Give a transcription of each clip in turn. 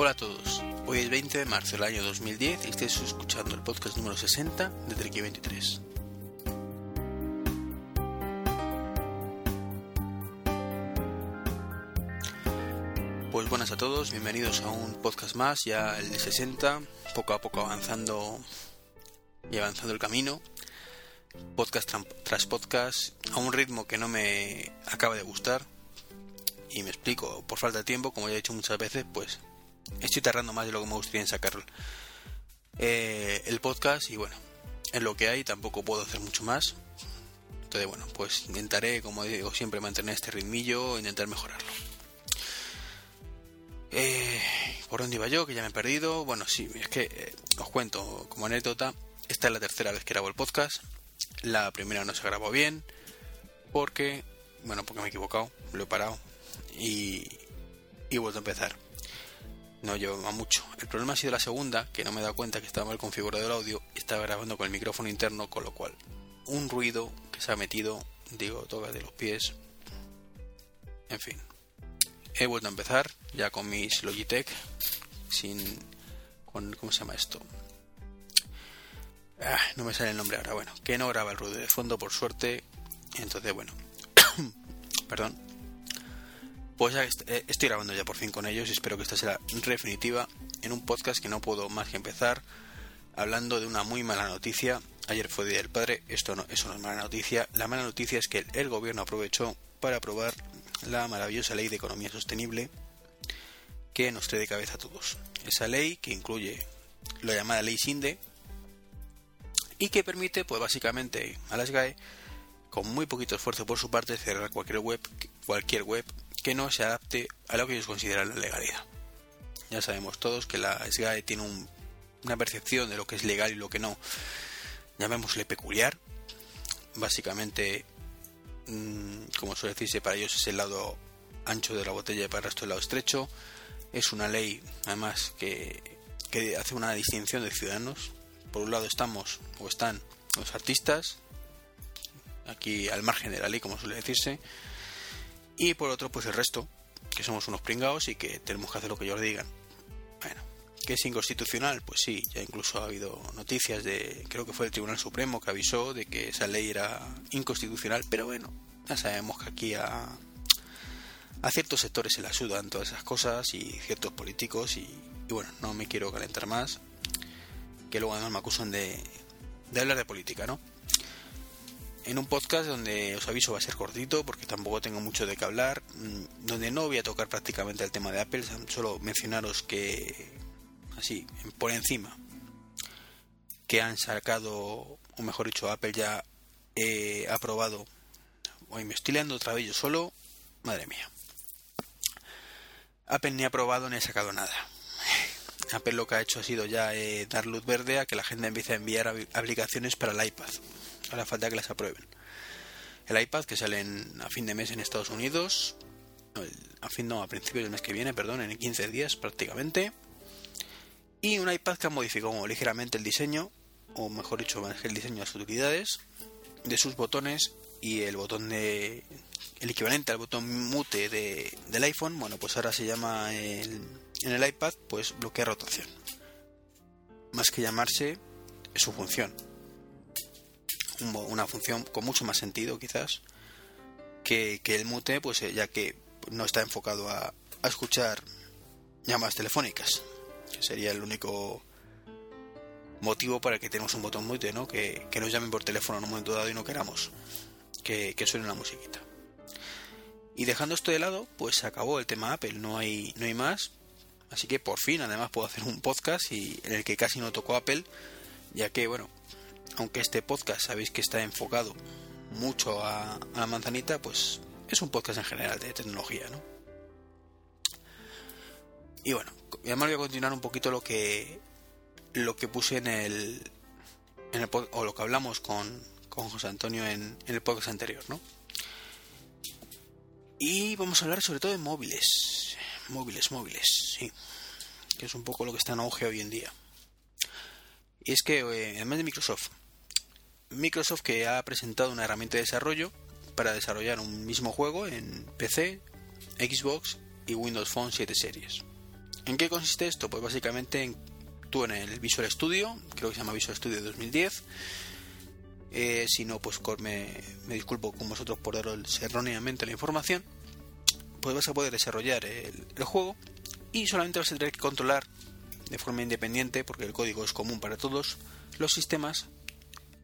Hola a todos, hoy es 20 de marzo del año 2010 y estáis escuchando el podcast número 60 de Treki 23. Pues buenas a todos, bienvenidos a un podcast más, ya el de 60, poco a poco avanzando y avanzando el camino, podcast tras podcast, a un ritmo que no me acaba de gustar, y me explico, por falta de tiempo, como ya he dicho muchas veces, pues estoy tardando más de lo que me gustaría en sacar eh, el podcast y bueno, en lo que hay tampoco puedo hacer mucho más. Entonces bueno, pues intentaré, como digo, siempre mantener este ritmillo e intentar mejorarlo. Eh, ¿Por dónde iba yo? Que ya me he perdido. Bueno, sí, es que eh, os cuento como anécdota. Esta es la tercera vez que grabo el podcast. La primera no se grabó bien. Porque, bueno, porque me he equivocado. Lo he parado. Y, y vuelto a empezar no lleva mucho. El problema ha sido la segunda, que no me he dado cuenta que estaba mal configurado el audio y estaba grabando con el micrófono interno, con lo cual un ruido que se ha metido, digo, toca de los pies. En fin. He vuelto a empezar ya con mis Logitech sin con ¿cómo se llama esto? Ah, no me sale el nombre ahora. Bueno, que no graba el ruido de fondo por suerte. Entonces, bueno. Perdón pues ya eh, estoy grabando ya por fin con ellos y espero que esta sea definitiva en un podcast que no puedo más que empezar hablando de una muy mala noticia. Ayer fue Día del Padre, esto no, eso no es mala noticia. La mala noticia es que el gobierno aprovechó para aprobar la maravillosa ley de economía sostenible que nos trae de cabeza a todos. Esa ley que incluye la llamada ley SINDE y que permite, pues básicamente a las GAE, con muy poquito esfuerzo por su parte, cerrar cualquier web, cualquier web que no se adapte a lo que ellos consideran la legalidad. Ya sabemos todos que la SGAE tiene una percepción de lo que es legal y lo que no, llamémosle peculiar. Básicamente, mm, como suele decirse, para ellos es el lado ancho de la botella y para el resto el lado estrecho. Es una ley, además, que, que hace una distinción de ciudadanos. Por un lado estamos o están los artistas, aquí al margen de la ley, como suele decirse, y por otro, pues el resto, que somos unos pringados y que tenemos que hacer lo que ellos digan. Bueno, que es inconstitucional, pues sí, ya incluso ha habido noticias de, creo que fue el Tribunal Supremo que avisó de que esa ley era inconstitucional, pero bueno, ya sabemos que aquí a, a ciertos sectores se le ayudan todas esas cosas y ciertos políticos y, bueno, no me quiero calentar más, que luego además me acusan de, de hablar de política, ¿no? En un podcast donde os aviso va a ser cortito porque tampoco tengo mucho de qué hablar, mm, donde no voy a tocar prácticamente el tema de Apple, solo mencionaros que, así, por encima, que han sacado, o mejor dicho, Apple ya ha aprobado, hoy me estoy leando otra vez yo solo, madre mía. Apple ni ha aprobado ni ha sacado nada. Apple lo que ha hecho ha sido ya eh, dar luz verde a que la gente empiece a enviar aplicaciones para el iPad. Ahora falta que las aprueben. El iPad que sale a fin de mes en Estados Unidos, a fin no, a principios del mes que viene, perdón, en 15 días prácticamente. Y un iPad que ha modificado ligeramente el diseño, o mejor dicho, el diseño de las utilidades, de sus botones y el botón de. el equivalente al botón mute de, del iPhone, bueno, pues ahora se llama en el iPad, pues bloquea rotación. Más que llamarse, su función una función con mucho más sentido quizás que, el mute, pues eh, ya que no está enfocado a, escuchar llamadas telefónicas, sería el único motivo para que tenemos un botón mute, ¿no? Que, nos llamen por teléfono en un momento dado y no queramos que, que suene la musiquita. Y dejando esto de lado, pues se acabó el tema Apple, no hay, no hay más. Así que por fin, además, puedo hacer un podcast y en el que casi no tocó Apple, ya que, bueno, aunque este podcast sabéis que está enfocado mucho a, la manzanita, pues es un podcast en general de tecnología, ¿no? Y bueno, además voy a continuar un poquito lo que lo que puse en el, en el o lo que hablamos con, con José Antonio en, el podcast anterior, ¿no? Y vamos a hablar sobre todo de móviles, móviles, móviles, sí, que es un poco lo que está en auge hoy en día. Y es que, eh, además de Microsoft, Microsoft que ha presentado una herramienta de desarrollo para desarrollar un mismo juego en PC, Xbox y Windows Phone 7 series. ¿En qué consiste esto? Pues básicamente en, tú en el Visual Studio, creo que se llama Visual Studio 2010, eh, si no, pues me, me, disculpo con vosotros por daros erróneamente la información, pues vas a poder desarrollar el, el juego y solamente vas a tener que controlar de forma independiente, porque el código es común para todos los sistemas,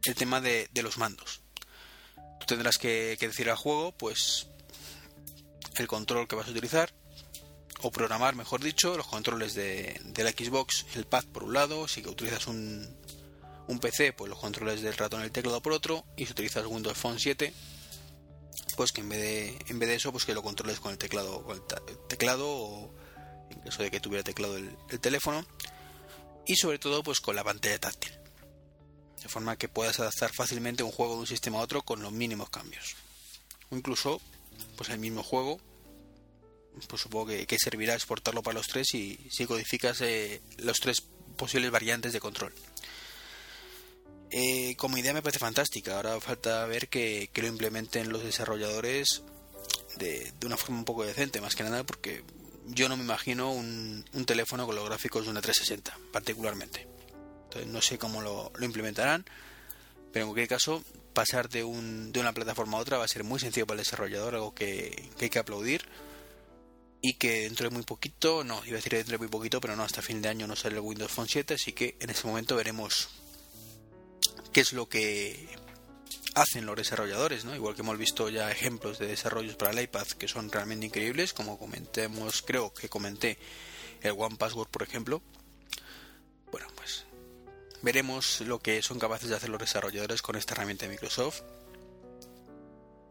el tema de, los mandos. Tú tendrás que, decir al juego, pues, el control que vas a utilizar, o programar, mejor dicho, los controles de, la Xbox, el pad por un lado, si que utilizas un, un PC, pues los controles del ratón y el teclado por otro, y si utilizas Windows Phone 7, pues que en vez de, en vez de eso, pues que lo controles con el teclado, con teclado o en caso de que tuviera teclado el, el, teléfono, y sobre todo pues con la pantalla táctil, de forma que puedas adaptar fácilmente un juego de un sistema a otro con los mínimos cambios, o incluso pues el mismo juego, pues supongo que, servirá exportarlo para los tres y si codificas eh, los tres posibles variantes de control. Eh, como idea me parece fantástica. Ahora falta ver que, lo implementen los desarrolladores de, de, una forma un poco decente, más que nada porque yo no me imagino un, un, teléfono con los gráficos de una 360, particularmente. No sé cómo lo, lo implementarán, pero en cualquier caso, pasar de, un, de, una plataforma a otra va a ser muy sencillo para el desarrollador, algo que, que hay que aplaudir. Y que dentro de muy poquito, no, iba a decir dentro de muy poquito, pero no, hasta fin de año no sale el Windows Phone 7, así que en ese momento veremos qué es lo que hacen los desarrolladores, ¿no? Igual que hemos visto ya ejemplos de desarrollos para el iPad que son realmente increíbles, como comentemos, creo que comenté el One Password, por ejemplo. Bueno, pues veremos lo que son capaces de hacer los desarrolladores con esta herramienta de Microsoft,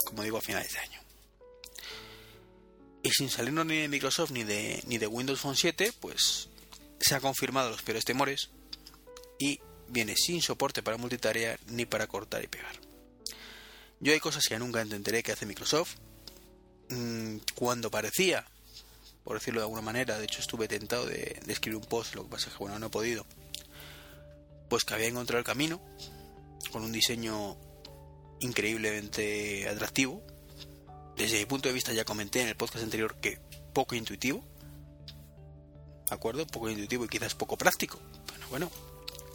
como digo, a finales de año. Y sin salirnos ni de Microsoft ni de, ni de Windows Phone 7, pues se ha confirmado los peores temores y viene sin soporte para multitarea ni para cortar y pegar. Yo hay cosas que nunca entenderé que hace Microsoft. Mm, cuando parecía, por decirlo de alguna manera, de hecho estuve tentado de, de, escribir un post, lo que pasa es que bueno, no he podido, pues que había encontrado el camino con un diseño increíblemente atractivo. Desde mi punto de vista ya comenté en el podcast anterior que poco intuitivo, ¿de acuerdo? Poco intuitivo y quizás poco práctico. Bueno, bueno,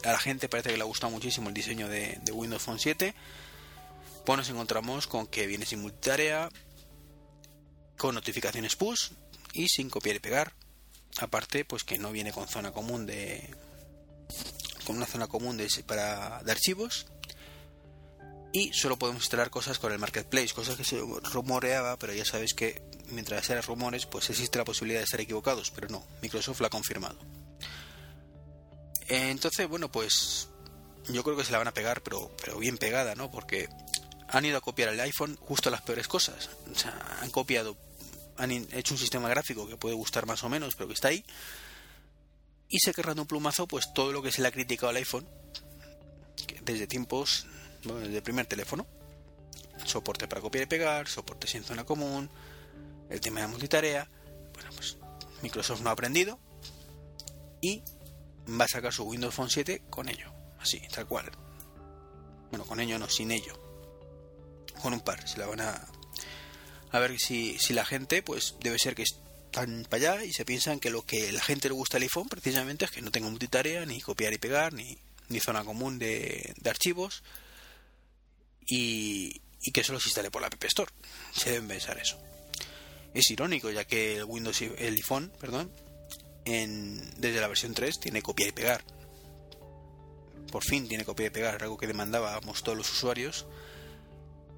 a la gente parece que le ha gustado muchísimo el diseño de, de Windows Phone 7. Pues nos encontramos con que viene sin multitarea, con notificaciones push y sin copiar y pegar. Aparte, pues que no viene con zona común de. Con una zona común de, para, archivos. Y solo podemos instalar cosas con el marketplace, cosas que se rumoreaba, pero ya sabéis que mientras sean rumores, pues existe la posibilidad de estar equivocados, pero no, Microsoft lo ha confirmado. Entonces, bueno, pues yo creo que se la van a pegar, pero, pero bien pegada, ¿no? Porque han ido a copiar el iPhone justo las peores cosas. O sea, han copiado, han hecho un sistema gráfico que puede gustar más o menos, pero que está ahí. Y se querrán un plumazo, pues todo lo que se le ha criticado al iPhone desde tiempos, bueno, desde el primer teléfono. Soporte para copiar y pegar, soporte sin zona común, el tema de multitarea. Bueno, pues Microsoft no ha aprendido y va a sacar su Windows Phone 7 con ello, así, tal cual. Bueno, con ello no, sin ello. Con un par, se la van a... A ver si, si la gente, pues debe ser que están para allá y se piensan que lo que la gente le gusta al iPhone precisamente es que no tenga multitarea, ni copiar y pegar, ni, ni zona común de, de archivos y, y, que solo se instale por la App Store. Se deben pensar eso. Es irónico, ya que el Windows, el iPhone, perdón, en, desde la versión 3 tiene copia y pegar. Por fin tiene copia y pegar, algo que demandábamos todos los usuarios.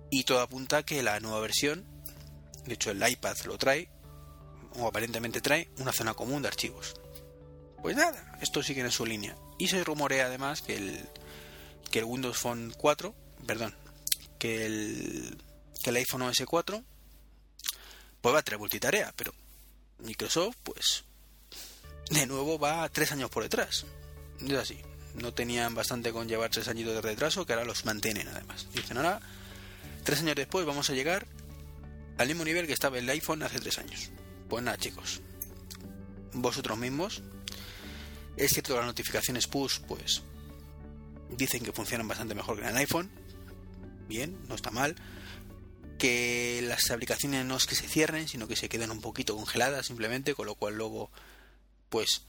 Y todo apunta a que la nueva versión, de hecho el iPad lo trae, o aparentemente trae, una zona común de archivos. Pues nada, esto sigue en su línea. Y se rumorea además que el, que el Windows Phone 4, perdón, que el, que el iPhone OS 4 pues va a traer multitarea, pero Microsoft pues de nuevo va tres años por detrás. Es así. No tenían bastante con llevar tres añitos de retraso, que ahora los mantienen además. Dicen, ahora, tres años después vamos a llegar al mismo nivel que estaba el iPhone hace tres años. Pues nada, chicos. Vosotros mismos. Es cierto que las notificaciones push, pues, dicen que funcionan bastante mejor que en el iPhone. Bien, no está mal. Que las aplicaciones no es que se cierren, sino que se queden un poquito congeladas simplemente, con lo cual luego pues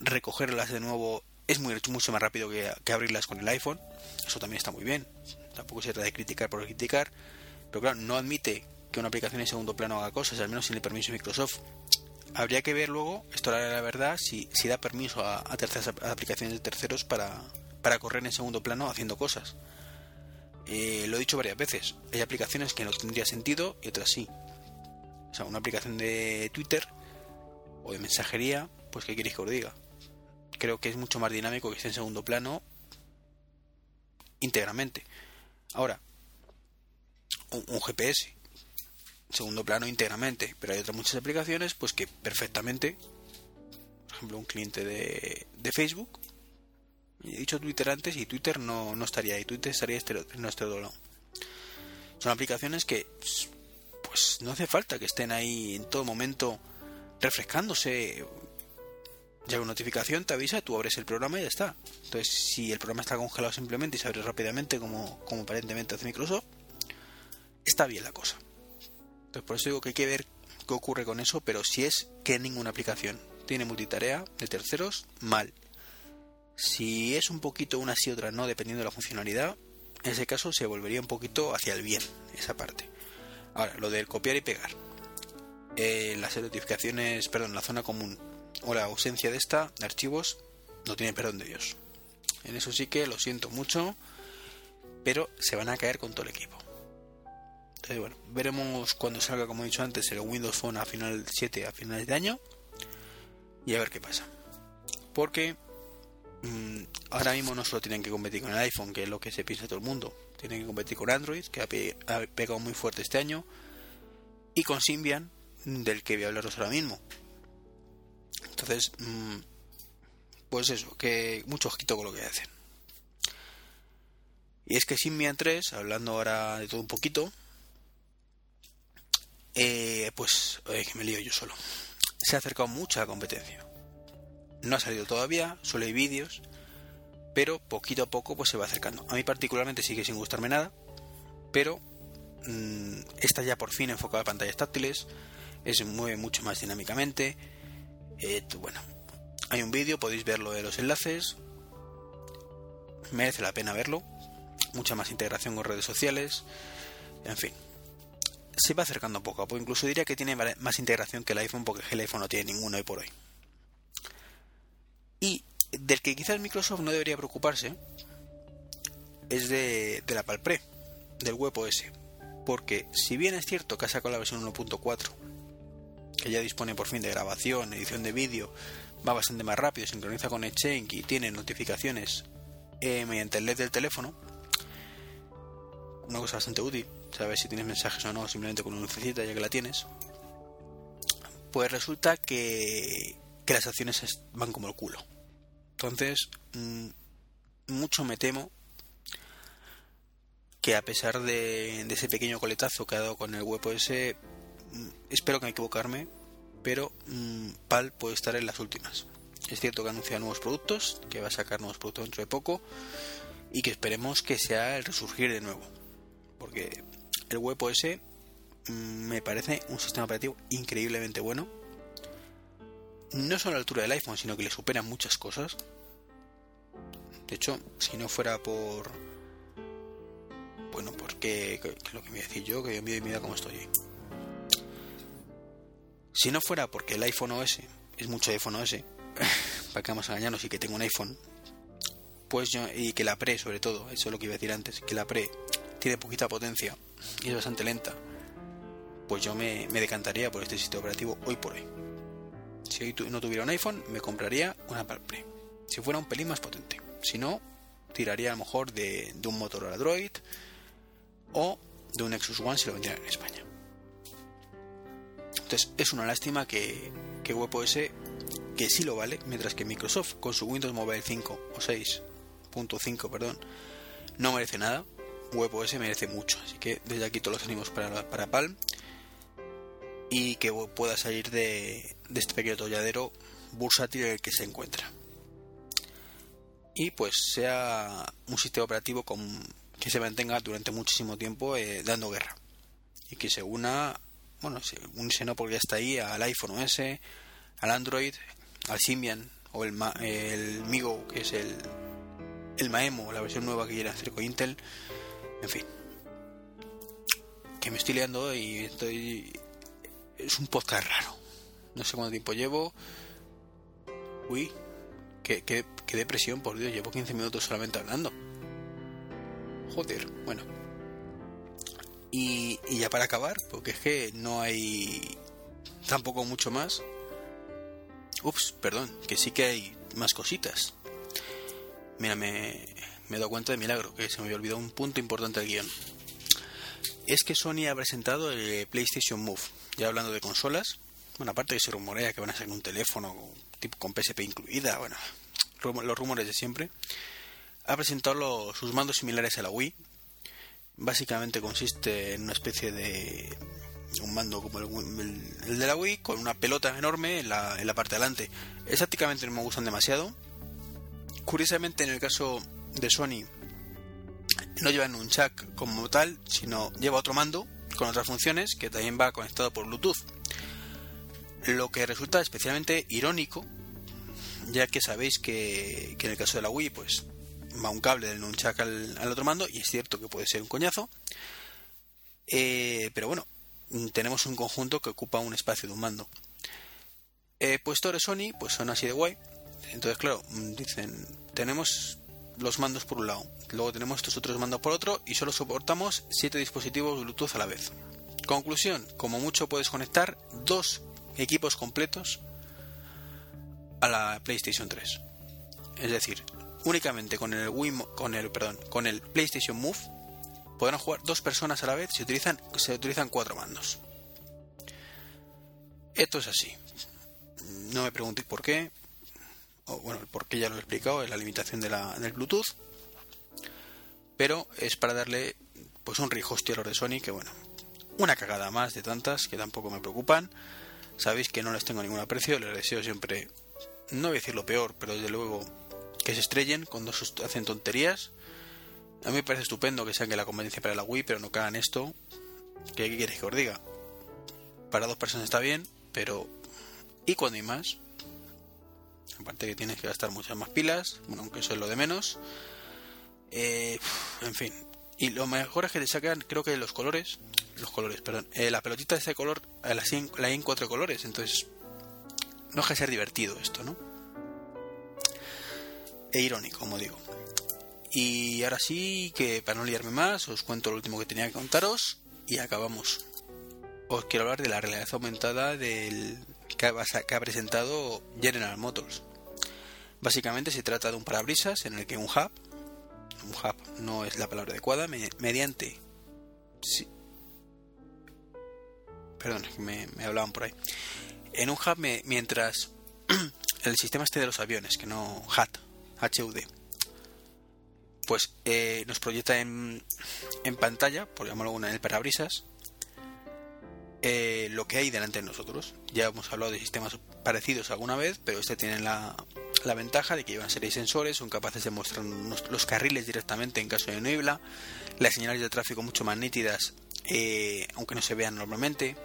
recogerlas de nuevo es muy, mucho más rápido que, que abrirlas con el iPhone. Eso también está muy bien. Tampoco se trata de criticar por criticar. Pero claro, no admite que una aplicación en segundo plano haga cosas, al menos sin el permiso de Microsoft. Habría que ver luego, esto la, la verdad, si, si da permiso a, terceras aplicaciones de terceros para, para correr en segundo plano haciendo cosas. Eh, lo he dicho varias veces, hay aplicaciones que no tendría sentido y otras sí. O sea, una aplicación de Twitter o de mensajería, pues ¿qué queréis que os diga? Creo que es mucho más dinámico que esté en segundo plano íntegramente. Ahora, un, GPS, segundo plano íntegramente, pero hay otras muchas aplicaciones pues que perfectamente, por ejemplo, un cliente de, de Facebook, he dicho Twitter antes y Twitter no, no estaría ahí, Twitter estaría en nuestro lado. Son aplicaciones que pues no hace falta que estén ahí en todo momento refrescándose. Ya una notificación te avisa, tú abres el programa y ya está. Entonces, si el programa está congelado simplemente y se abre rápidamente, como, como aparentemente hace Microsoft, está bien la cosa. Entonces, por eso digo que hay que ver qué ocurre con eso, pero si es que ninguna aplicación tiene multitarea de terceros, mal. Si es un poquito una sí otra no, dependiendo de la funcionalidad, en ese caso se volvería un poquito hacia el bien, esa parte. Ahora, lo del copiar y pegar. Eh, las notificaciones, perdón, la zona común o la ausencia de esta de archivos no tiene perdón de Dios. En eso sí que lo siento mucho, pero se van a caer con todo el equipo. Entonces, bueno, veremos cuando salga, como he dicho antes, el Windows Phone a final 7 a finales de año y a ver qué pasa. Porque mmm, ahora mismo no solo tienen que competir con el iPhone, que es lo que se piensa todo el mundo, tienen que competir con Android, que ha, pegado muy fuerte este año, y con Symbian, del que voy a hablaros ahora mismo. Entonces, mmm, pues eso, que mucho ojito con lo que hacen. Y es que Symbian 3, hablando ahora de todo un poquito, eh, pues, que me lío yo solo. Se ha acercado mucho a la competencia. No ha salido todavía, solo hay vídeos, pero poquito a poco pues se va acercando. A mí particularmente sigue sin gustarme nada, pero mmm, está ya por fin enfocada a pantallas táctiles, se mueve mucho más dinámicamente. Eh, bueno, hay un vídeo, podéis verlo de los enlaces. Merece la pena verlo. Mucha más integración con redes sociales. En fin. Se va acercando poco a poco. Incluso diría que tiene más integración que el iPhone porque el iPhone no tiene ninguno hoy por hoy. Y del que quizás Microsoft no debería preocuparse es de, de la Palpre, del WebOS. Porque si bien es cierto que ha sacado la versión 1.4, que ya dispone por fin de grabación, edición de vídeo, va bastante más rápido, sincroniza con Exchange y tiene notificaciones eh, mediante el LED del teléfono, una cosa bastante útil, sabes si tienes mensajes o no, simplemente con una lucecita ya que la tienes, pues resulta que, que las acciones van como el culo. Entonces, mm, mucho me temo que a pesar de, ese pequeño coletazo que ha dado con el WebOS, mm, espero que me equivocarme, pero mm, PAL puede estar en las últimas. Es cierto que anuncia nuevos productos, que va a sacar nuevos productos dentro de poco y que esperemos que sea el resurgir de nuevo. Porque el WebOS me parece un sistema operativo increíblemente bueno no solo a la altura del iPhone, sino que le superan muchas cosas. De hecho, si no fuera por. Bueno, porque. lo que me voy a decir yo, que yo me mira cómo estoy. Si no fuera porque el iPhone OS es mucho iPhone OS, para que vamos a engañarnos y que tengo un iPhone, pues yo. Y que la Pre, sobre todo, eso es lo que iba a decir antes, que la Pre tiene poquita potencia y es bastante lenta, pues yo me, me decantaría por este sistema operativo hoy por hoy. Si hoy no tuviera un iPhone, me compraría una Palm Si fuera un pelín más potente. Si no, tiraría a lo mejor de, un Motorola Droid o de un Nexus One si lo vendieran en España. Entonces es una lástima que, que WebOS que sí lo vale, mientras que Microsoft con su Windows Mobile 5 o 6.5, perdón, no merece nada. WebOS merece mucho, así que desde aquí todos los ánimos para, para Palm y que pueda salir de, este pequeño tolladero bursátil en el que se encuentra. Y pues sea un sistema operativo con, que se mantenga durante muchísimo tiempo eh, dando guerra. Y que se una, bueno, se unirse no porque ya está ahí, al iPhone OS, al Android, al Symbian o el, el Migo, que es el, el Maemo, la versión nueva que quiere hacer con Intel. En fin. Que me estoy liando y estoy... Es un podcast raro. No sé cuánto tiempo llevo. Uy, qué, qué, qué depresión, por Dios. Llevo 15 minutos solamente hablando. Joder, bueno. Y, y ya para acabar, porque es que no hay tampoco mucho más. Ups, perdón, que sí que hay más cositas. Mira, me, me he dado cuenta de milagro, que se me había olvidado un punto importante del guion. Es que Sony ha presentado el PlayStation Move. Ya hablando de consolas, bueno, aparte que se rumorea que van a sacar un teléfono tipo con PSP incluida, bueno, los rumores de siempre. Ha presentado sus mandos similares a la Wii. Básicamente consiste en una especie de un mando como el, de la Wii con una pelota enorme en la, en la parte de delante. Estáticamente no me gustan demasiado. Curiosamente en el caso de Sony no llevan un como tal, sino lleva otro mando con otras funciones que también va conectado por Bluetooth. Lo que resulta especialmente irónico, ya que sabéis que, en el caso de la Wii, pues va un cable del nunchuck al, al otro mando y es cierto que puede ser un coñazo. Eh, pero bueno, tenemos un conjunto que ocupa un espacio de un mando. Eh, pues de Sony, pues son así de guay. Entonces, claro, dicen, tenemos los mandos por un lado, luego tenemos estos otros mandos por otro y solo soportamos 7 dispositivos Bluetooth a la vez. Conclusión, como mucho puedes conectar dos equipos completos a la PlayStation 3. Es decir, únicamente con el Wii, con el perdón, con el PlayStation Move podrán jugar dos personas a la vez si utilizan, se utilizan cuatro mandos. Esto es así. No me preguntéis por qué. O, bueno, el por qué ya lo he explicado, es la limitación de la, del Bluetooth. Pero es para darle pues un rijoste a de Sony que bueno, una cagada más de tantas que tampoco me preocupan. Sabéis que no les tengo ningún aprecio, les deseo siempre, no voy a decir lo peor, pero desde luego que se estrellen cuando hacen tonterías a mí me parece estupendo que que la conveniencia para la Wii, pero no que hagan esto. ¿Qué, quieres que os diga? Para dos personas está bien, pero. ¿Y cuando hay más? Aparte que tienes que gastar muchas más pilas, bueno, aunque eso es lo de menos. Eh, en fin. Y lo mejor es que te sacan, creo que los colores. Los colores, perdón. Eh, la pelotita de ese color, eh, la, hay en cuatro colores, entonces. No deja de ser divertido esto, ¿no? E irónico, como digo. Y ahora sí, que para no liarme más, os cuento lo último que tenía que contaros y acabamos. Os quiero hablar de la realidad aumentada del que ha, presentado General Motors. Básicamente se trata de un parabrisas en el que un hub, un hub no es la palabra adecuada, mediante... Perdón, me, hablaban por ahí. En un hub, mientras el sistema esté de los aviones, que no HAT, HUD pues eh, nos proyecta en, en pantalla, por llamarlo en el parabrisas, eh, lo que hay delante de nosotros. Ya hemos hablado de sistemas parecidos alguna vez, pero este tiene la, la ventaja de que llevan series sensores, son capaces de mostrar los carriles directamente en caso de niebla, las señales de tráfico mucho más nítidas, eh, aunque no se vean normalmente.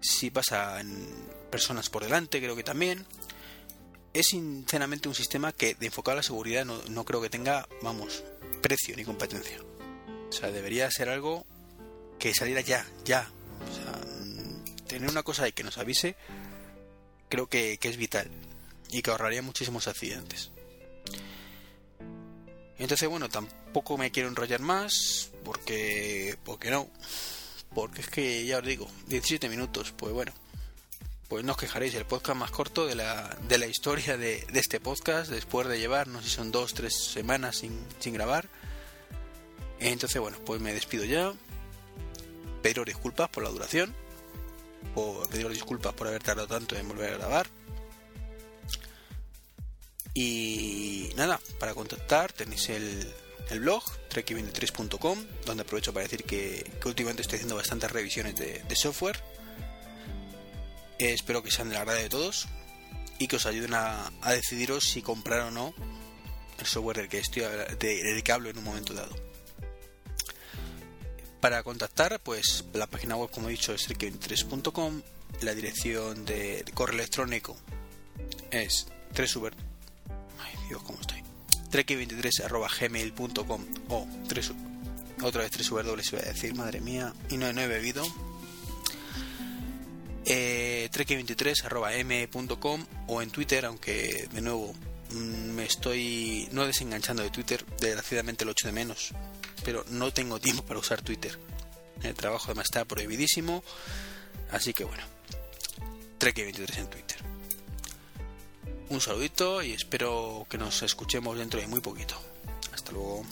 Si pasan personas por delante, creo que también es sinceramente un sistema que de enfocado a la seguridad no, creo que tenga, vamos, precio ni competencia. O sea, debería ser algo que saliera ya, ya. O sea, tener una cosa ahí que nos avise, creo que, es vital y que ahorraría muchísimos accidentes. Entonces, bueno, tampoco me quiero enrollar más, porque, porque no. Porque es que ya os digo, 17 minutos, pues bueno, pues no os quejaréis, el podcast más corto de la, de la historia de, este podcast, después de llevar, no sé si son dos, tres semanas sin, sin grabar. Entonces, bueno, pues me despido ya. Pediros disculpas por la duración. Por pediros disculpas por haber tardado tanto en volver a grabar. Y nada, para contactar tenéis el, el blog trek23.com, donde aprovecho para decir que, últimamente estoy haciendo bastantes revisiones de, software espero que sean de la agrado de todos y que os ayuden a, decidiros si comprar o no el software del que estoy de, que hablo en un momento dado. Para contactar, pues la página web, como he dicho, es el 23com la dirección de correo electrónico es 3 Ay, Dios, ¿cómo estoy? trek23.gmail.com o 3 otra vez 3 W se voy a decir, madre mía, y no, no he bebido. Eh, trek23.m.com o en Twitter, aunque de nuevo mm, me estoy no desenganchando de Twitter, desgraciadamente lo echo de menos, pero no tengo tiempo para usar Twitter. El trabajo además está prohibidísimo, así que bueno, trek23 en Twitter. Un saludito y espero que nos escuchemos dentro de muy poquito. Hasta luego.